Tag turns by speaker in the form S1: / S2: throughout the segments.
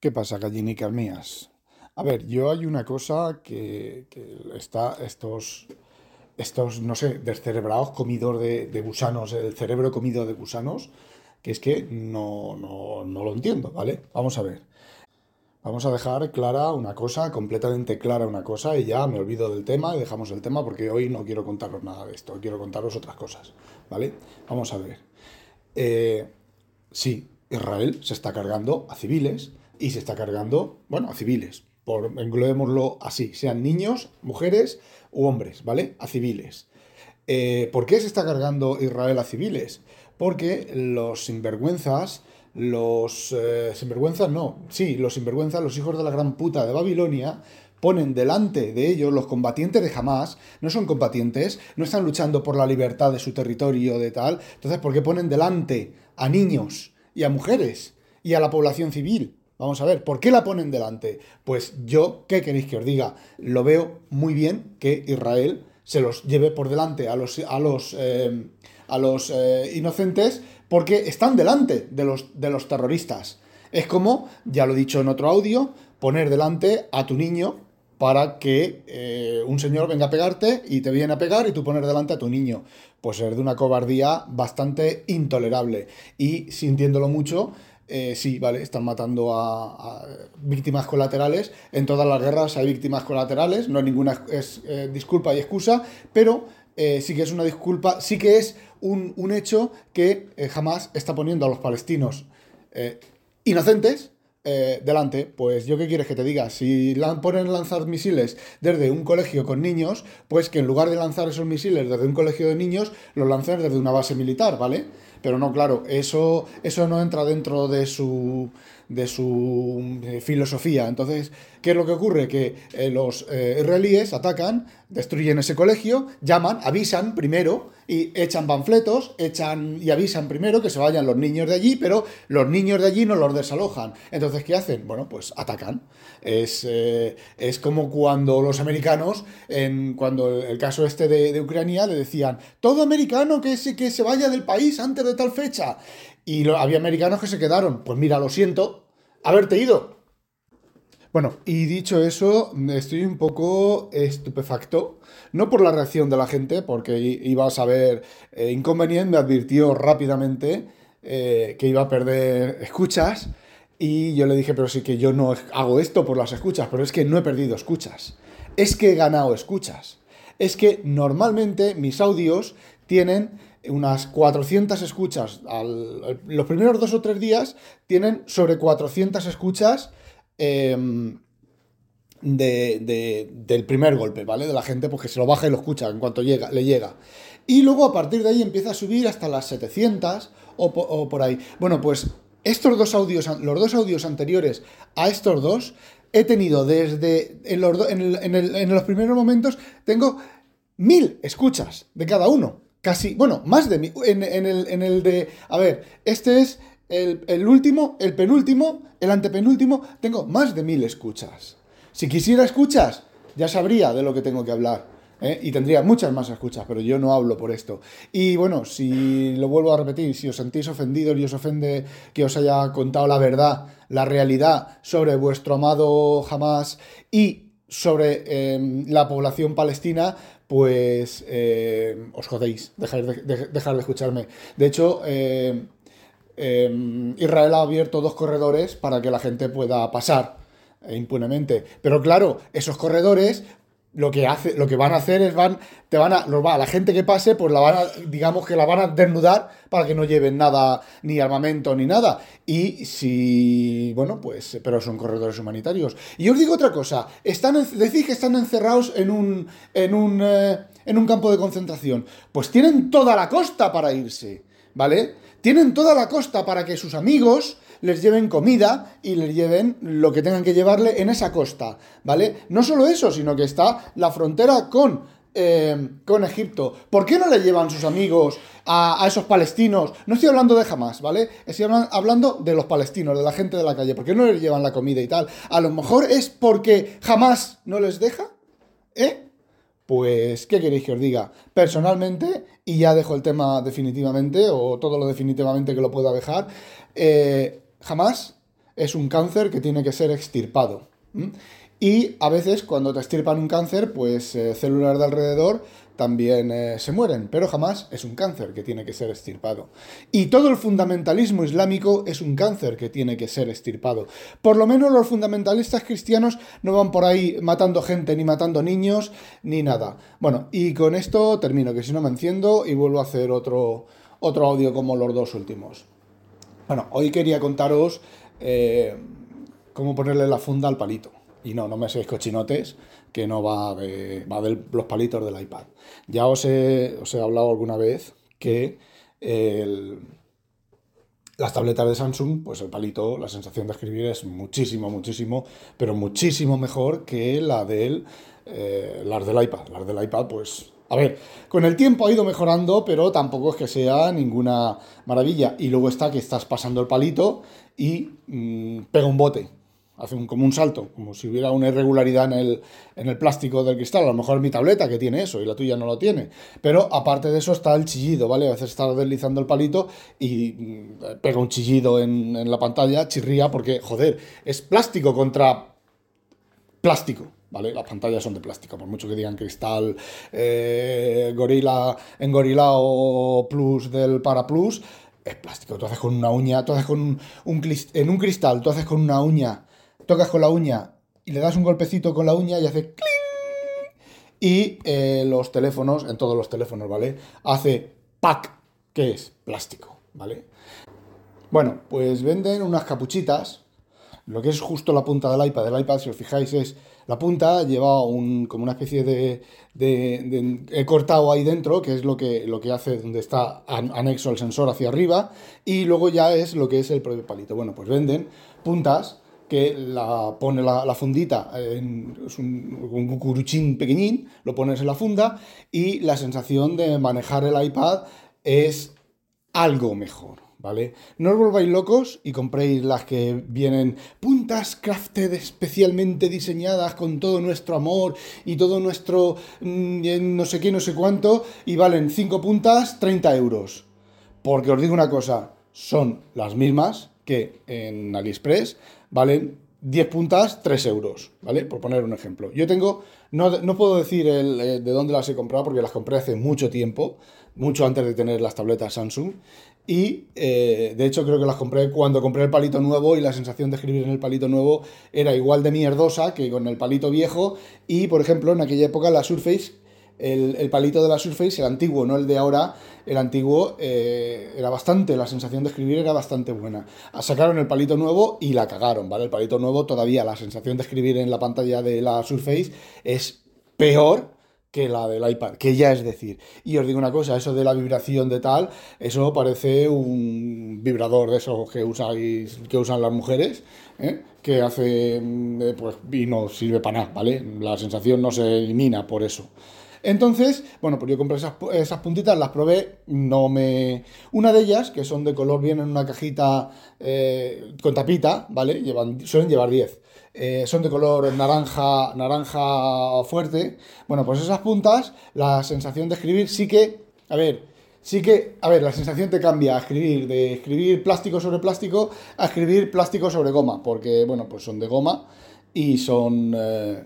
S1: ¿Qué pasa, gallinicas mías? A ver, yo hay una cosa que, está, estos, estos, no sé, descerebrados comidor de, de, gusanos, el cerebro comido de gusanos, que es que no, no, no lo entiendo, ¿vale? Vamos a ver. Vamos a dejar clara una cosa, completamente clara una cosa, y ya me olvido del tema y dejamos el tema porque hoy no quiero contaros nada de esto, quiero contaros otras cosas, ¿vale? Vamos a ver. Eh, sí, Israel se está cargando a civiles y se está cargando, bueno, a civiles, por englobémoslo así, sean niños, mujeres u hombres, ¿vale? A civiles. Eh, ¿Por qué se está cargando Israel a civiles? Porque los sinvergüenzas, los eh, sinvergüenzas no, sí, los sinvergüenzas, los hijos de la gran puta de Babilonia, ponen delante de ellos los combatientes de Hamas, no son combatientes, no están luchando por la libertad de su territorio, de tal. Entonces, ¿por qué ponen delante a niños y a mujeres y a la población civil? Vamos a ver, ¿por qué la ponen delante? Pues yo, ¿qué queréis que os diga? Lo veo muy bien que Israel se los lleve por delante a los, a los, eh, a los eh, inocentes porque están delante de los, de los terroristas. Es como, ya lo he dicho en otro audio, poner delante a tu niño para que eh, un señor venga a pegarte y te viene a pegar y tú poner delante a tu niño. Pues es de una cobardía bastante intolerable. Y sintiéndolo mucho, eh, sí, vale, están matando a, víctimas colaterales. En todas las guerras hay víctimas colaterales, no hay ninguna es, eh, disculpa y excusa, pero eh, sí que es una disculpa, sí que es un, un hecho que eh, jamás está poniendo a los palestinos eh, inocentes eh, delante, pues yo qué quieres que te diga, si la, ponen lanzar misiles desde un colegio con niños, pues que en lugar de lanzar esos misiles desde un colegio de niños, los lancen desde una base militar, ¿vale? Pero no, claro, eso, eso no entra dentro de su, de su eh, filosofía. Entonces, ¿qué es lo que ocurre? Que eh, los eh, israelíes atacan, destruyen ese colegio, llaman, avisan primero y echan panfletos, echan y avisan primero que se vayan los niños de allí, pero los niños de allí no los desalojan. Entonces, ¿qué hacen? Bueno, pues atacan. Es, es como cuando los americanos, en, cuando el caso este de, de Ucrania, le decían, todo americano que se, que se vaya del país antes de tal fecha. Y había americanos que se quedaron, pues mira, lo siento, haberte ido. Bueno, y dicho eso, estoy un poco estupefacto, no por la reacción de la gente, porque iba a saber eh, inconveniente, me advirtió rápidamente eh, que iba a perder escuchas, y yo le dije, pero sí que yo no hago esto por las escuchas, pero es que no he perdido escuchas, es que he ganado escuchas, es que normalmente mis audios tienen unas 400 escuchas, al, los primeros dos o tres días tienen sobre 400 escuchas, eh, de, de, del primer golpe, ¿vale? De la gente, porque se lo baja y lo escucha en cuanto llega, le llega. Y luego a partir de ahí empieza a subir hasta las 700 o, o por ahí. Bueno, pues estos dos audios, los dos audios anteriores a estos dos, he tenido desde, en los, en, el, en, en los primeros momentos, tengo mil escuchas de cada uno. Casi, bueno, más de mil. En, el, en el de, a ver, este es el, el último, el penúltimo, el antepenúltimo, tengo más de mil escuchas. Si quisiera escuchas, ya sabría de lo que tengo que hablar. ¿eh? Y tendría muchas más escuchas, pero yo no hablo por esto. Y bueno, si lo vuelvo a repetir, si os sentís ofendidos y os ofende que os haya contado la verdad, la realidad sobre vuestro amado Hamas y sobre eh, la población palestina, pues eh, os jodéis, dejar de, de, dejar de escucharme. De hecho, eh, eh, Israel ha abierto dos corredores para que la gente pueda pasar impunemente. Pero claro, esos corredores lo que hace, lo que van a hacer es van, te van a, la gente que pase, pues la van a, digamos que la van a desnudar para que no lleven nada, ni armamento ni nada. Y si, bueno, pues, pero son corredores humanitarios. Y os digo otra cosa, están, decís que están encerrados en un, en un, eh, en un campo de concentración. Pues tienen toda la costa para irse, ¿vale? Tienen toda la costa para que sus amigos les lleven comida y les lleven lo que tengan que llevarle en esa costa, ¿vale? No solo eso, sino que está la frontera con eh, con Egipto. ¿Por qué no le llevan sus amigos a, esos palestinos? No estoy hablando de jamás, ¿vale? Estoy hablando de los palestinos, de la gente de la calle. ¿Por qué no les llevan la comida y tal? A lo mejor es porque jamás no les deja, ¿eh? Pues, ¿qué queréis que os diga? Personalmente, y ya dejo el tema definitivamente, o todo lo definitivamente que lo pueda dejar, eh, jamás es un cáncer que tiene que ser extirpado. Y a veces cuando te estirpan un cáncer, pues eh, células de alrededor también eh, se mueren, pero jamás es un cáncer que tiene que ser extirpado. Y todo el fundamentalismo islámico es un cáncer que tiene que ser extirpado. Por lo menos los fundamentalistas cristianos no van por ahí matando gente, ni matando niños, ni nada. Bueno, y con esto termino, que si no me enciendo y vuelvo a hacer otro, otro audio como los dos últimos. Bueno, hoy quería contaros eh, cómo ponerle la funda al palito. Y no, no me seáis cochinotes, que no va de, va de los palitos del iPad. Ya os he, os he hablado alguna vez que las tabletas de Samsung, pues el palito, la sensación de escribir es muchísimo, muchísimo, pero muchísimo mejor que la del, eh, las del iPad. Las del iPad, pues a ver, con el tiempo ha ido mejorando, pero tampoco es que sea ninguna maravilla. Y luego está que estás pasando el palito y mm, pega un bote hace un, como un salto, como si hubiera una irregularidad en el, en el plástico del cristal. A lo mejor mi tableta que tiene eso y la tuya no lo tiene. Pero aparte de eso está el chillido, ¿vale? A veces está deslizando el palito y mm, pega un chillido en, en la pantalla, chirría, porque, joder, es plástico contra plástico. ¿Vale? Las pantallas son de plástico, por mucho que digan cristal, eh, gorila en gorila o plus del para plus, es plástico. Tú haces con una uña, tú haces con un, un, en un cristal, tú haces con una uña tocas con la uña y le das un golpecito con la uña y hace ¡cling! Y eh, los teléfonos, en todos los teléfonos, ¿vale? Hace pack, que es plástico, ¿vale? Bueno, pues venden unas capuchitas. Lo que es justo la punta del iPad. El iPad, si os fijáis, es la punta, lleva un, como una especie de, de, He cortado ahí dentro, que es lo que, lo que hace donde está anexo el sensor hacia arriba. Y luego ya es lo que es el propio palito. Bueno, pues venden puntas que la pone la, fundita, en, es un, un, cucuruchín pequeñín, lo pones en la funda y la sensación de manejar el iPad es algo mejor, ¿vale? No os volváis locos y compréis las que vienen puntas crafted especialmente diseñadas con todo nuestro amor y todo nuestro mm, no sé qué, no sé cuánto y valen 5 puntas 30 euros. Porque os digo una cosa, son las mismas que en AliExpress valen 10 puntas, 3 euros, ¿vale? Por poner un ejemplo. Yo tengo, no, no puedo decir el, eh, de dónde las he comprado porque las compré hace mucho tiempo, mucho antes de tener las tabletas Samsung. Y eh, de hecho creo que las compré cuando compré el palito nuevo y la sensación de escribir en el palito nuevo era igual de mierdosa que con el palito viejo. Y por ejemplo, en aquella época la Surface el, palito de la Surface, el antiguo, no el de ahora, el antiguo eh, era bastante, la sensación de escribir era bastante buena. Sacaron el palito nuevo y la cagaron, ¿vale? El palito nuevo todavía, la sensación de escribir en la pantalla de la Surface es peor que la del iPad, que ya es decir. Y os digo una cosa, eso de la vibración de tal, eso parece un vibrador de esos que usáis, que usan las mujeres, ¿eh? que hace, mm, pues, y no sirve para nada, ¿vale? La sensación no se elimina por eso. Entonces, bueno, pues yo compré esas, puntitas, las probé, no me... Una de ellas, que son de color, viene en una cajita eh, con tapita, ¿vale? Suelen llevar 10. Eh, son de color naranja, naranja fuerte. Bueno, pues esas puntas, la sensación de escribir sí que, a ver, sí que, a ver, la sensación te cambia a escribir, de escribir plástico sobre plástico a escribir plástico sobre goma, porque, bueno, pues son de goma y son... Eh,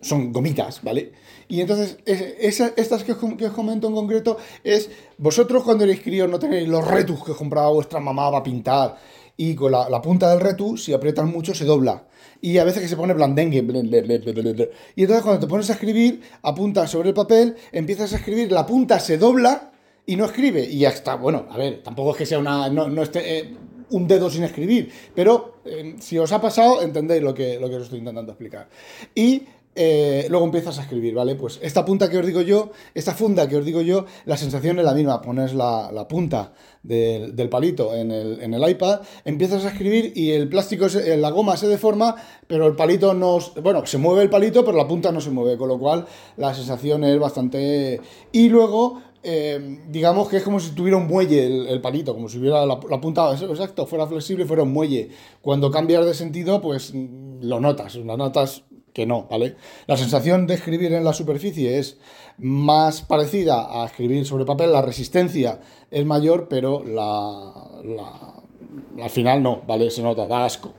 S1: son gomitas, ¿vale? Y entonces, estas que os, comento en concreto es, vosotros cuando eres crío no tenéis los retus que compraba vuestra mamá para pintar, y con la, punta del retu, si aprietas mucho, se dobla. Y a veces que se pone blandengue. Y entonces cuando te pones a escribir, apuntas sobre el papel, empiezas a escribir, la punta se dobla y no escribe. Y ya está. Bueno, a ver, tampoco es que sea una... No, esté, eh, un dedo sin escribir. Pero eh, si os ha pasado, entendéis lo que, lo que os estoy intentando explicar. Y eh, luego empiezas a escribir, ¿vale? Pues esta punta que os digo yo, esta funda que os digo yo, la sensación es la misma. Pones la, punta del, palito en el, iPad, empiezas a escribir y el plástico, la goma se deforma, pero el palito no. Bueno, se mueve el palito, pero la punta no se mueve, con lo cual la sensación es bastante. Y luego eh, digamos que es como si tuviera un muelle el, palito, como si hubiera la, punta, exacto, fuera flexible, fuera un muelle. Cuando cambias de sentido, pues lo notas, lo notas que no, ¿vale? La sensación de escribir en la superficie es más parecida a escribir sobre papel, la resistencia es mayor, pero la, la al final no, ¿vale? Se nota, da asco.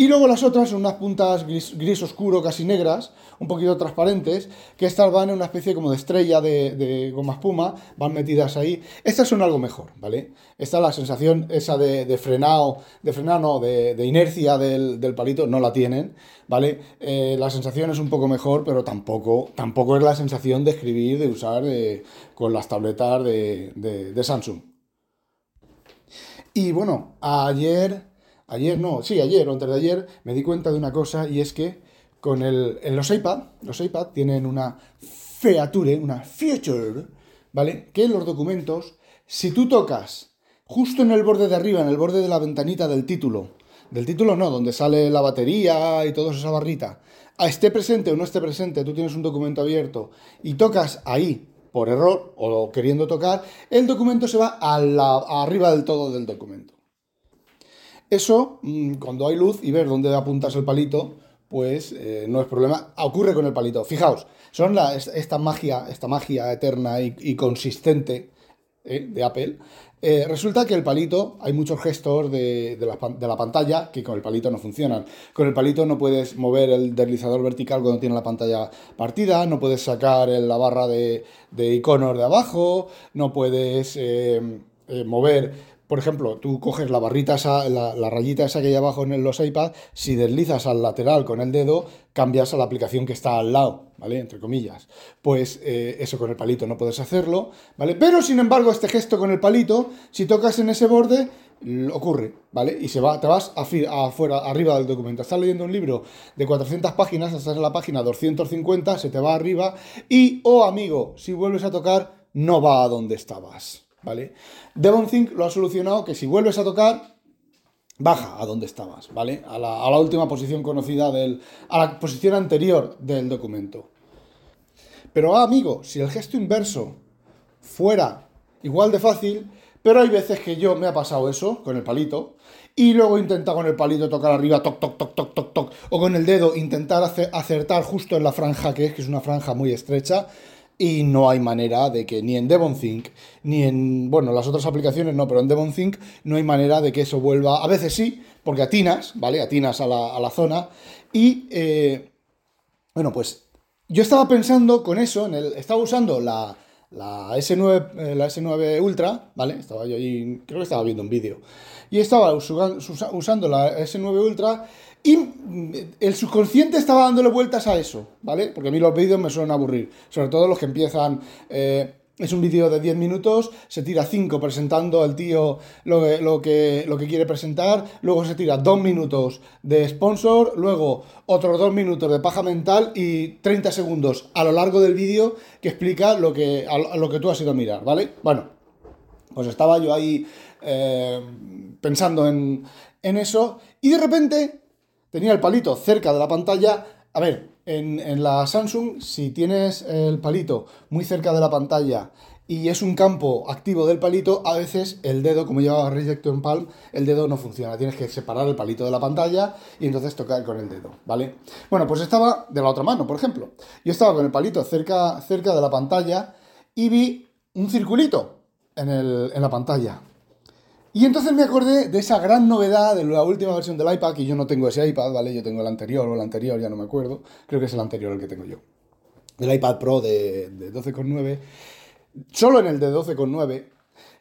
S1: Y luego las otras son unas puntas gris, oscuro, casi negras, un poquito transparentes, que estas van en una especie como de estrella de, goma espuma, van metidas ahí. Estas son algo mejor, ¿vale? Esta es la sensación esa de, frenado, de frenado, de, inercia del, palito, no la tienen, ¿vale? Eh, la sensación es un poco mejor, pero tampoco, tampoco es la sensación de escribir, de usar eh, con las tabletas de Samsung. Y bueno, ayer ayer no, sí, ayer o antes de ayer, me di cuenta de una cosa y es que con el, en los iPad, los iPad tienen una feature, una feature, ¿vale? Que en los documentos, si tú tocas justo en el borde de arriba, en el borde de la ventanita del título, del título no, donde sale la batería y toda esa barrita, a esté presente o no esté presente, tú tienes un documento abierto y tocas ahí por error o queriendo tocar, el documento se va a la, arriba del todo del documento. Eso, mm, cuando hay luz y ver dónde apuntas el palito, pues eh, no es problema. Ocurre con el palito. Fijaos, son la, esta magia, esta magia eterna y, consistente eh, de Apple. Eh, resulta que el palito, hay muchos gestos de, la, pantalla que con el palito no funcionan. Con el palito no puedes mover el deslizador vertical cuando tiene la pantalla partida, no puedes sacar la barra de, iconos de abajo, no puedes mover por ejemplo, tú coges la barrita esa, la, rayita esa que hay abajo en los iPads, si deslizas al lateral con el dedo, cambias a la aplicación que está al lado, ¿vale? Entre comillas. Pues eh, eso con el palito no puedes hacerlo, ¿vale? Pero sin embargo, este gesto con el palito, si tocas en ese borde, ocurre, ¿vale? Y se va, te vas afuera, arriba del documento. Estás leyendo un libro de 400 páginas, estás en la página 250, se te va arriba y, oh amigo, si vuelves a tocar, no va a donde estabas. ¿Vale? Devonthink lo ha solucionado que si vuelves a tocar, baja a donde estabas, ¿vale? A la, última posición conocida del. a la posición anterior del documento. Pero, ah, amigo, si el gesto inverso fuera igual de fácil, pero hay veces que yo me ha pasado eso con el palito, y luego intenta con el palito tocar arriba, toc, toc, toc, toc, toc, toc, o con el dedo intentar acertar justo en la franja que es, que es una franja muy estrecha, y no hay manera de que ni en DevonThink, ni en, bueno, las otras aplicaciones no, pero en DevonThink no hay manera de que eso vuelva, a veces sí, porque atinas, ¿vale? Atinas a la, zona y, eh, bueno, pues yo estaba pensando con eso, en el, estaba usando la, la S9, eh, la S9 Ultra, ¿vale? Estaba yo ahí, creo que estaba viendo un vídeo, y estaba usando la S9 Ultra y mm, el subconsciente estaba dándole vueltas a eso, ¿vale? Porque a mí los vídeos me suelen aburrir, sobre todo los que empiezan... Eh, es un vídeo de 10 minutos, se tira 5 presentando al tío lo que, lo, que, lo que quiere presentar, luego se tira 2 minutos de sponsor, luego otros 2 minutos de paja mental y 30 segundos a lo largo del vídeo que explica lo que, lo que tú has ido a mirar, ¿vale? Bueno, pues estaba yo ahí eh, pensando en, en eso y de repente tenía el palito cerca de la pantalla. A ver, en, la Samsung, si tienes el palito muy cerca de la pantalla y es un campo activo del palito, a veces el dedo, como lleva Rejecto en Palm, el dedo no funciona. Tienes que separar el palito de la pantalla y entonces tocar con el dedo, ¿vale? Bueno, pues estaba de la otra mano, por ejemplo. Yo estaba con el palito cerca, cerca de la pantalla y vi un circulito en la pantalla. Y entonces me acordé de esa gran novedad de la última versión del iPad, que yo no tengo ese iPad, ¿vale? Yo tengo el anterior o el anterior, ya no me acuerdo. Creo que es el anterior el que tengo yo. El iPad Pro de, de 12,9. Solo en el de 12,9.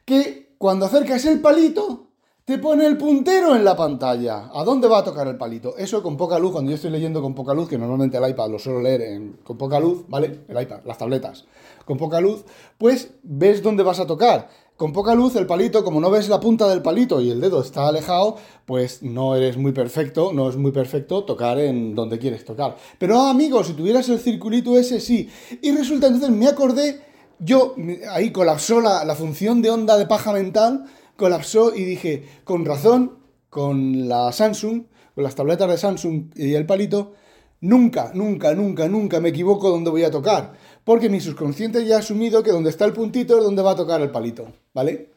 S1: Que cuando acercas el palito, te pone el puntero en la pantalla. ¿A dónde va a tocar el palito? Eso con poca luz, cuando yo estoy leyendo con poca luz, que normalmente el iPad lo suelo leer con poca luz, ¿vale? El iPad, las tabletas, con poca luz, pues ves dónde vas a tocar con poca luz el palito, como no ves la punta del palito y el dedo está alejado, pues no eres muy perfecto, no es muy perfecto tocar en donde quieres tocar. Pero ah, amigo, si tuvieras el circulito ese, sí. Y resulta, entonces me acordé, yo, ahí colapsó la, la función de onda de paja mental, colapsó y dije, con razón, con la Samsung, con las tabletas de Samsung y el palito, nunca, nunca, nunca, nunca me equivoco donde voy a tocar porque mi subconsciente ya ha asumido que donde está el puntito es donde va a tocar el palito, ¿vale?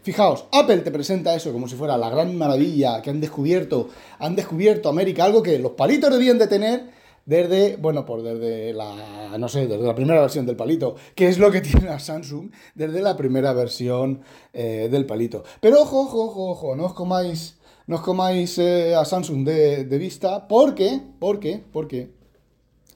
S1: Fijaos, Apple te presenta eso como si fuera la gran maravilla que han descubierto, han descubierto América, algo que los palitos debían de tener desde, bueno, por desde la, no sé, desde la primera versión del palito, que es lo que tiene la Samsung desde la primera versión eh, del palito. Pero ojo, ojo, ojo, ojo, no os comáis, no os comáis eh, a Samsung de, de vista, porque, porque, porque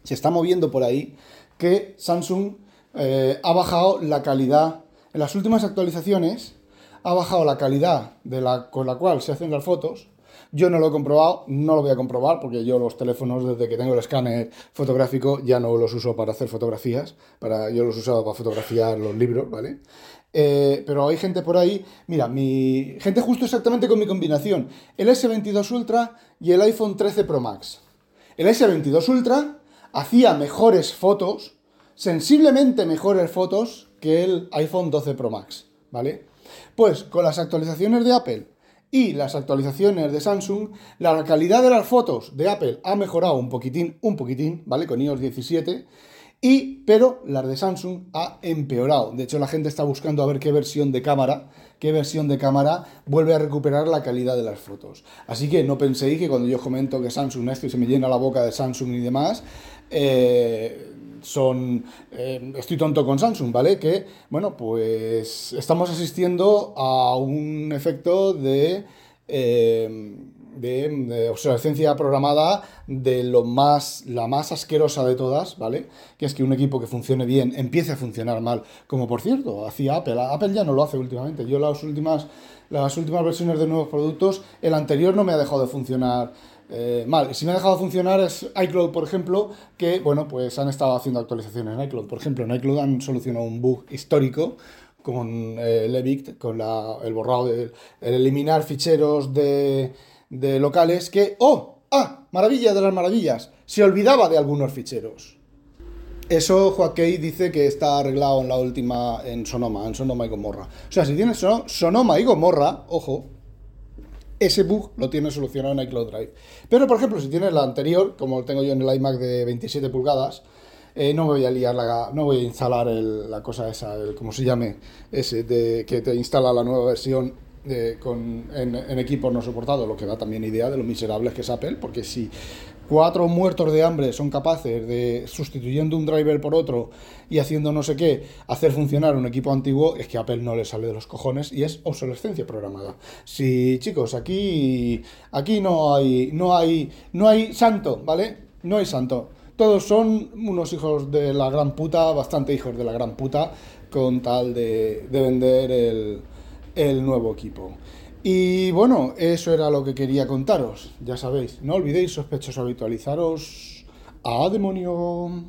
S1: se está moviendo por ahí que Samsung eh, ha bajado la calidad, en las últimas actualizaciones, ha bajado la calidad de la, con la cual se hacen las fotos. Yo no lo he comprobado, no lo voy a comprobar porque yo los teléfonos desde que tengo el escáner fotográfico ya no los uso para hacer fotografías, para, yo los usado para fotografiar los libros, ¿vale? Eh, pero hay gente por ahí, mira, mi gente justo exactamente con mi combinación, el S22 Ultra y el iPhone 13 Pro Max. El S22 Ultra hacía mejores fotos, sensiblemente mejores fotos que el iPhone 12 Pro Max, ¿vale? Pues con las actualizaciones de Apple y las actualizaciones de Samsung, la calidad de las fotos de Apple ha mejorado un poquitín, un poquitín, ¿vale? Con iOS 17 y, pero las de Samsung ha empeorado. De hecho, la gente está buscando a ver qué versión de cámara, qué versión de cámara vuelve a recuperar la calidad de las fotos. Así que no penséis que cuando yo comento que Samsung esto y se me llena la boca de Samsung y demás, eh, son. Eh, estoy tonto con Samsung, ¿vale? Que, bueno, pues estamos asistiendo a un efecto de. Eh, de, obsolescencia programada de lo más, la más asquerosa de todas, ¿vale? Que es que un equipo que funcione bien empiece a funcionar mal. Como por cierto, hacía Apple. Apple ya no lo hace últimamente. Yo las últimas, las últimas versiones de nuevos productos, el anterior no me ha dejado de funcionar eh, mal. Si me ha dejado de funcionar es iCloud, por ejemplo, que, bueno, pues han estado haciendo actualizaciones en iCloud. Por ejemplo, en iCloud han solucionado un bug histórico con eh, Levict, con el borrado, de, el eliminar ficheros de de locales que, oh, ah, maravilla de las maravillas, se olvidaba de algunos ficheros. Eso Joaquín dice que está arreglado en la última, en Sonoma, en Sonoma y Gomorra. O sea, si tienes Sonoma y Gomorra, ojo, ese bug lo tienes solucionado en iCloud Drive. Pero, por ejemplo, si tienes la anterior, como tengo yo en el iMac de 27 pulgadas, eh, no voy a liar la, no voy a instalar la cosa esa, el, como se llame, ese de que te instala la nueva versión con, en, equipos no soportados, lo que da también idea de lo miserables que es Apple, porque si cuatro muertos de hambre son capaces de, sustituyendo un driver por otro y haciendo no sé qué, hacer funcionar un equipo antiguo, es que Apple no le sale de los cojones y es obsolescencia programada. Si, chicos, aquí, aquí no hay, no hay, no hay santo, ¿vale? No hay santo. Todos son unos hijos de la gran puta, bastante hijos de la gran puta, con tal de, de vender el, el nuevo equipo. Y bueno, eso era lo que quería contaros. Ya sabéis, no olvidéis sospechosos habitualizaros. ¡A demonio!